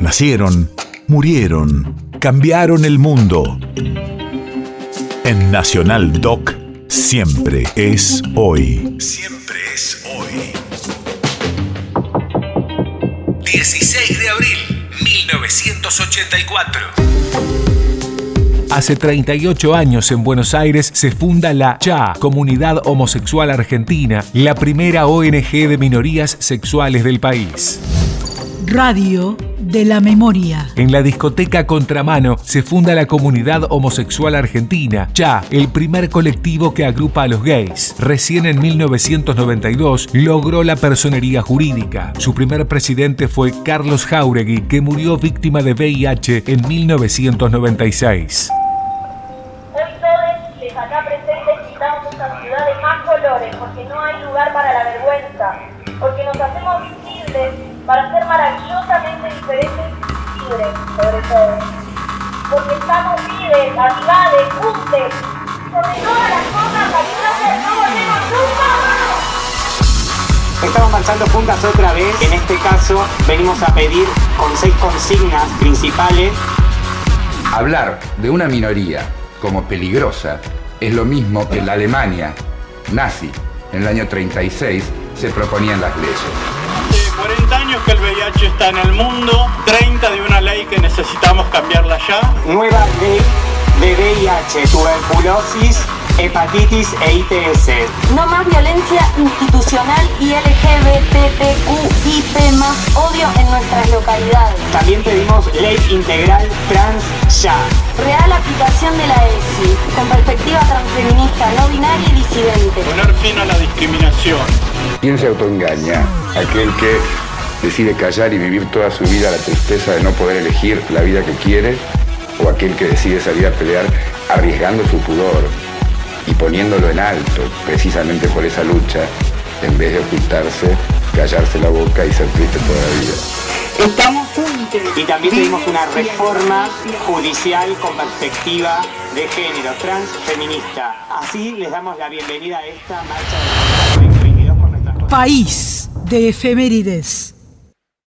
Nacieron, murieron, cambiaron el mundo. En Nacional Doc, siempre es hoy. Siempre es hoy. 16 de abril, 1984. Hace 38 años en Buenos Aires se funda la CHA, Comunidad Homosexual Argentina, la primera ONG de minorías sexuales del país. Radio de la Memoria. En la discoteca Contramano se funda la Comunidad Homosexual Argentina, ya el primer colectivo que agrupa a los gays. Recién en 1992 logró la personería jurídica. Su primer presidente fue Carlos Jauregui, que murió víctima de VIH en 1996. Hoy todos les acá presentes quitamos esta ciudad de más colores porque no hay lugar para la vergüenza, porque nos hacemos visibles para ser maravillosamente diferentes y libres, sobre todo. Porque estamos libres, amigades, juntos, sobre todas las cosas, ayúdate, no volvemos nunca. Estamos marchando juntas otra vez. En este caso, venimos a pedir con seis consignas principales. Hablar de una minoría como peligrosa es lo mismo que la Alemania nazi en el año 36 se proponía en las leyes. 40 años que el VIH está en el mundo, 30 de una ley que necesitamos cambiarla ya. Nueva ley de VIH, tuberculosis, hepatitis e ITS. No más violencia institucional y LGBTQIP También pedimos ley integral trans ya. Real aplicación de la ESI, con perspectiva transfeminista, no binaria y disidente. Poner fin a la discriminación. ¿Quién se autoengaña? Aquel que decide callar y vivir toda su vida la tristeza de no poder elegir la vida que quiere, o aquel que decide salir a pelear arriesgando su pudor y poniéndolo en alto precisamente por esa lucha, en vez de ocultarse, callarse la boca y ser triste toda la vida. Estamos. Y también pedimos una reforma judicial con perspectiva de género, trans, feminista. Así les damos la bienvenida a esta marcha de 2022 por País de efemérides.